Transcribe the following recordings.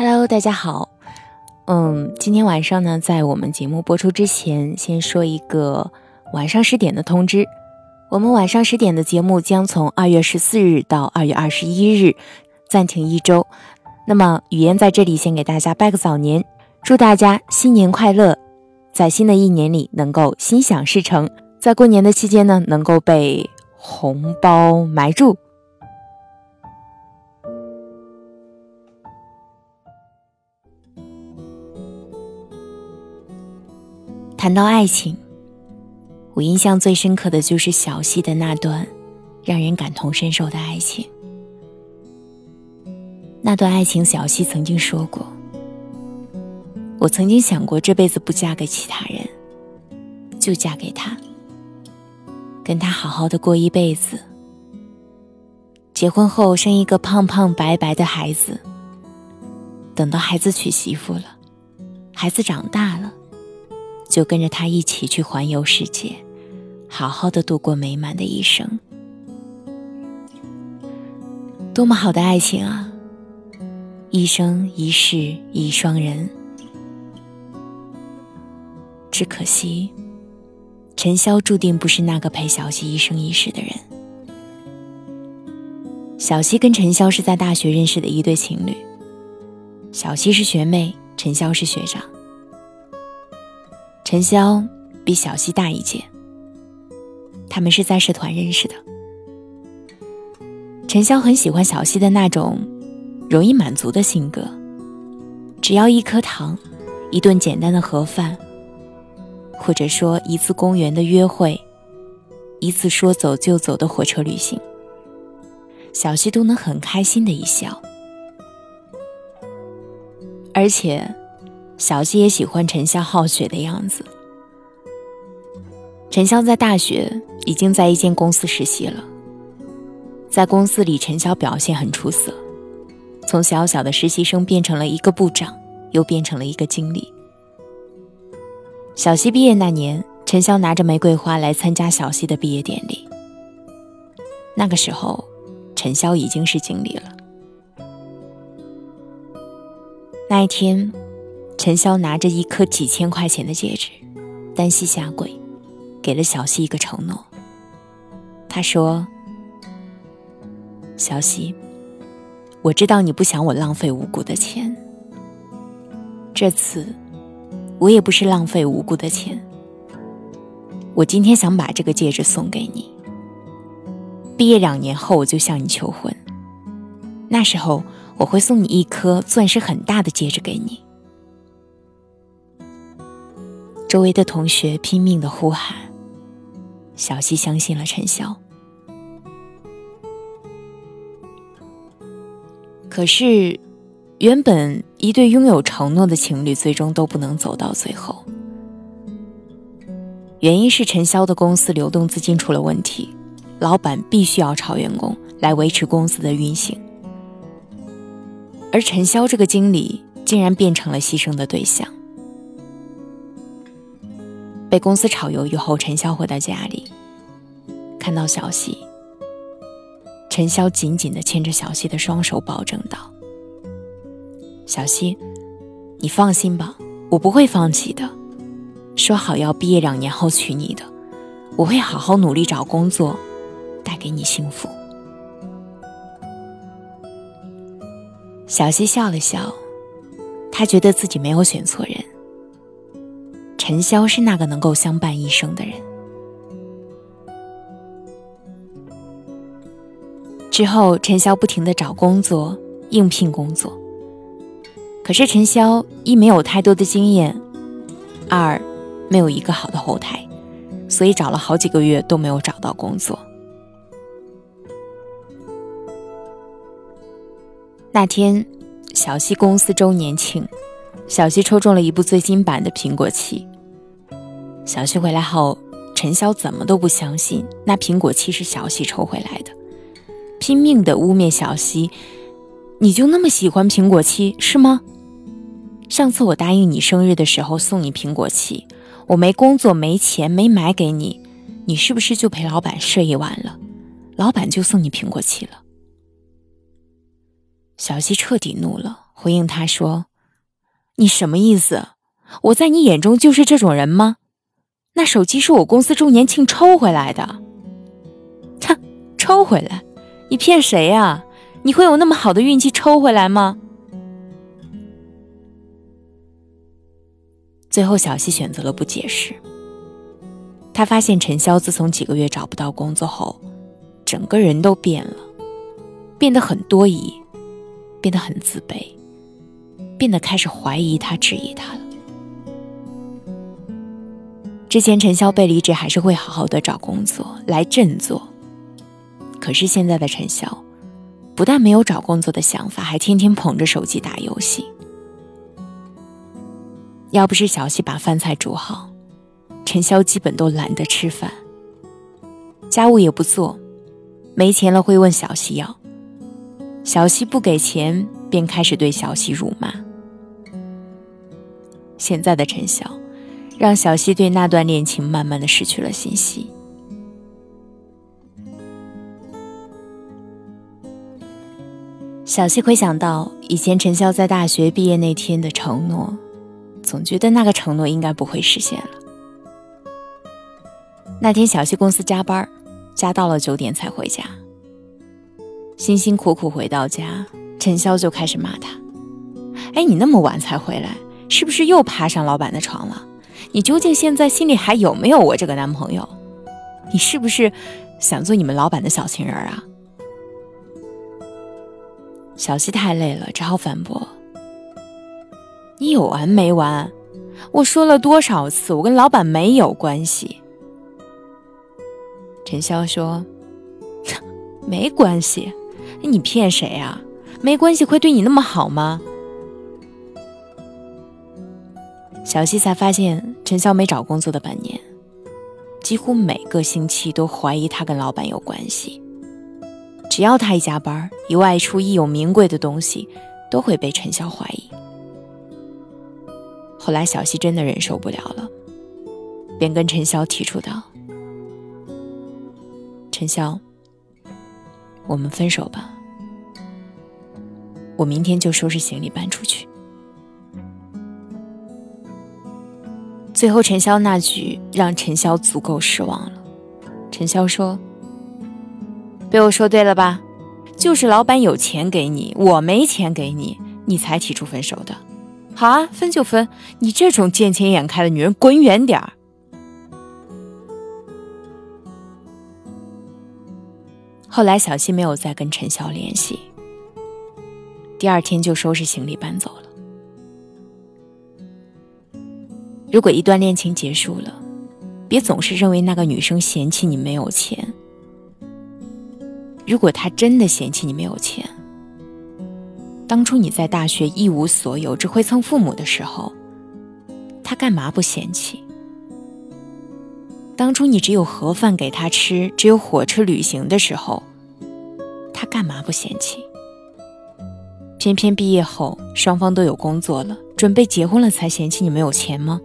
Hello，大家好。嗯，今天晚上呢，在我们节目播出之前，先说一个晚上十点的通知。我们晚上十点的节目将从二月十四日到二月二十一日暂停一周。那么，语言在这里先给大家拜个早年，祝大家新年快乐，在新的一年里能够心想事成，在过年的期间呢，能够被红包埋住。谈到爱情，我印象最深刻的就是小溪的那段让人感同身受的爱情。那段爱情，小溪曾经说过：“我曾经想过这辈子不嫁给其他人，就嫁给他，跟他好好的过一辈子。结婚后生一个胖胖白白的孩子，等到孩子娶媳妇了，孩子长大了。”就跟着他一起去环游世界，好好的度过美满的一生。多么好的爱情啊！一生一世一双人。只可惜，陈潇注定不是那个陪小溪一生一世的人。小溪跟陈潇是在大学认识的一对情侣，小溪是学妹，陈潇是学长。陈潇比小溪大一届，他们是在社团认识的。陈潇很喜欢小溪的那种容易满足的性格，只要一颗糖，一顿简单的盒饭，或者说一次公园的约会，一次说走就走的火车旅行，小溪都能很开心的一笑。而且。小溪也喜欢陈潇好学的样子。陈潇在大学已经在一间公司实习了，在公司里，陈潇表现很出色，从小小的实习生变成了一个部长，又变成了一个经理。小溪毕业那年，陈潇拿着玫瑰花来参加小溪的毕业典礼。那个时候，陈潇已经是经理了。那一天。陈潇拿着一颗几千块钱的戒指，单膝下跪，给了小溪一个承诺。他说：“小溪，我知道你不想我浪费无辜的钱。这次，我也不是浪费无辜的钱。我今天想把这个戒指送给你。毕业两年后，我就向你求婚。那时候，我会送你一颗钻石很大的戒指给你。”周围的同学拼命的呼喊，小溪相信了陈潇。可是，原本一对拥有承诺的情侣，最终都不能走到最后。原因是陈潇的公司流动资金出了问题，老板必须要炒员工来维持公司的运行，而陈潇这个经理竟然变成了牺牲的对象。被公司炒鱿鱼后，陈潇回到家里，看到小溪，陈潇紧紧地牵着小溪的双手，保证道：“小溪，你放心吧，我不会放弃的。说好要毕业两年后娶你的，我会好好努力找工作，带给你幸福。”小溪笑了笑，他觉得自己没有选错人。陈潇是那个能够相伴一生的人。之后，陈潇不停的找工作，应聘工作。可是陈潇一没有太多的经验，二没有一个好的后台，所以找了好几个月都没有找到工作。那天，小溪公司周年庆，小溪抽中了一部最新版的苹果七。小西回来后，陈潇怎么都不相信那苹果七是小西抽回来的，拼命的污蔑小西：“你就那么喜欢苹果七是吗？上次我答应你生日的时候送你苹果七，我没工作没钱没买给你，你是不是就陪老板睡一晚了？老板就送你苹果七了？”小西彻底怒了，回应他说：“你什么意思？我在你眼中就是这种人吗？那手机是我公司周年庆抽回来的。”哼，抽回来？你骗谁呀？你会有那么好的运气抽回来吗？最后，小西选择了不解释。他发现陈潇自从几个月找不到工作后，整个人都变了，变得很多疑，变得很自卑，变得开始怀疑他、质疑他了。之前陈潇被离职，还是会好好的找工作来振作。可是现在的陈潇，不但没有找工作的想法，还天天捧着手机打游戏。要不是小西把饭菜煮好，陈潇基本都懒得吃饭，家务也不做，没钱了会问小西要，小西不给钱，便开始对小西辱骂。现在的陈潇，让小西对那段恋情慢慢的失去了信心。小西回想到以前陈潇在大学毕业那天的承诺，总觉得那个承诺应该不会实现了。那天小西公司加班，加到了九点才回家。辛辛苦苦回到家，陈潇就开始骂他：“哎，你那么晚才回来，是不是又爬上老板的床了？你究竟现在心里还有没有我这个男朋友？你是不是想做你们老板的小情人啊？”小西太累了，只好反驳：“你有完没完？我说了多少次，我跟老板没有关系。”陈潇说：“ 没关系，你骗谁啊？没关系会对你那么好吗？”小西才发现，陈潇没找工作的半年，几乎每个星期都怀疑他跟老板有关系。只要他一加班，一外出，一有名贵的东西，都会被陈潇怀疑。后来小西真的忍受不了了，便跟陈潇提出道：“陈潇，我们分手吧，我明天就收拾行李搬出去。”最后，陈潇那句让陈潇足够失望了。陈潇说。被我说对了吧？就是老板有钱给你，我没钱给你，你才提出分手的。好啊，分就分，你这种见钱眼开的女人，滚远点儿。后来小西没有再跟陈潇联系，第二天就收拾行李搬走了。如果一段恋情结束了，别总是认为那个女生嫌弃你没有钱。如果她真的嫌弃你没有钱，当初你在大学一无所有，只会蹭父母的时候，她干嘛不嫌弃？当初你只有盒饭给她吃，只有火车旅行的时候，她干嘛不嫌弃？偏偏毕业后双方都有工作了，准备结婚了才嫌弃你没有钱吗？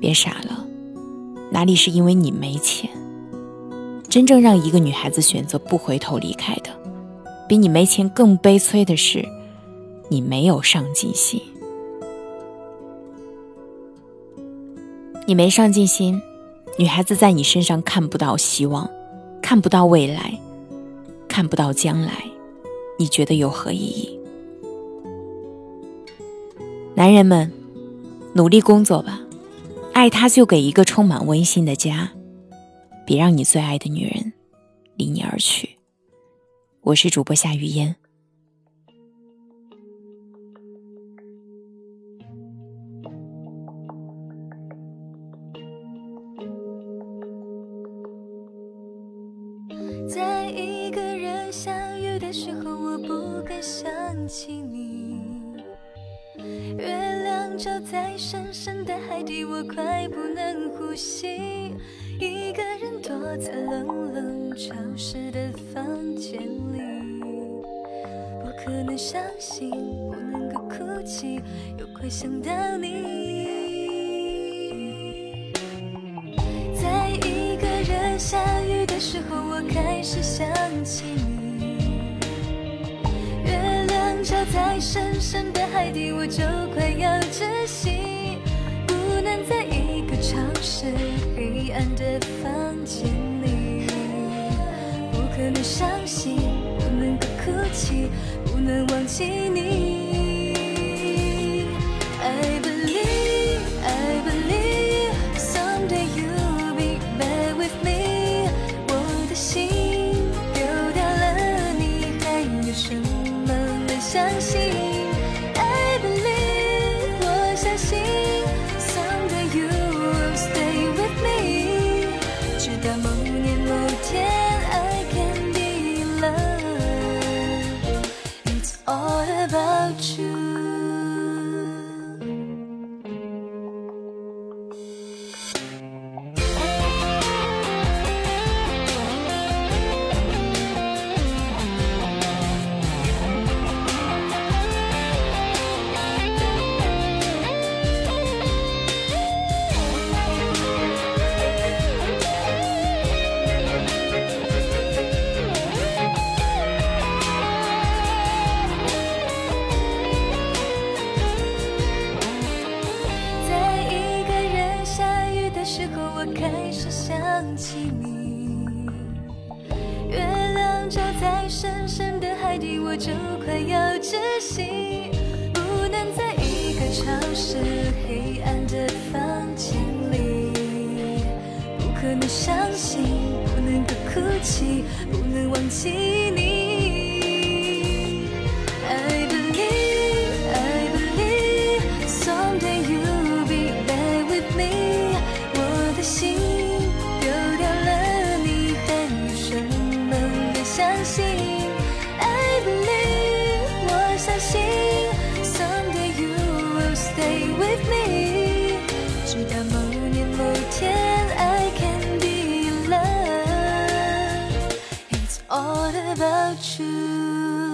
别傻了，哪里是因为你没钱？真正让一个女孩子选择不回头离开的，比你没钱更悲催的是，你没有上进心。你没上进心，女孩子在你身上看不到希望，看不到未来，看不到将来，你觉得有何意义？男人们，努力工作吧，爱他就给一个充满温馨的家。别让你最爱的女人离你而去。我是主播夏雨嫣。在一个人相遇的时候，我不敢想起你。照在深深的海底，我快不能呼吸。一个人躲在冷冷潮湿的房间里，不可能伤心，不能够哭泣，又快想到你。在一个人下雨的时候，我开始想起你。月亮照在深深的。海底，我就快要窒息，不能在一个潮湿黑暗的房间里。不可能伤心，不能够哭泣，不能忘记你。我就快要窒息不能在一个潮湿黑暗的房间里不可能伤心不能够哭泣不能忘记你。you.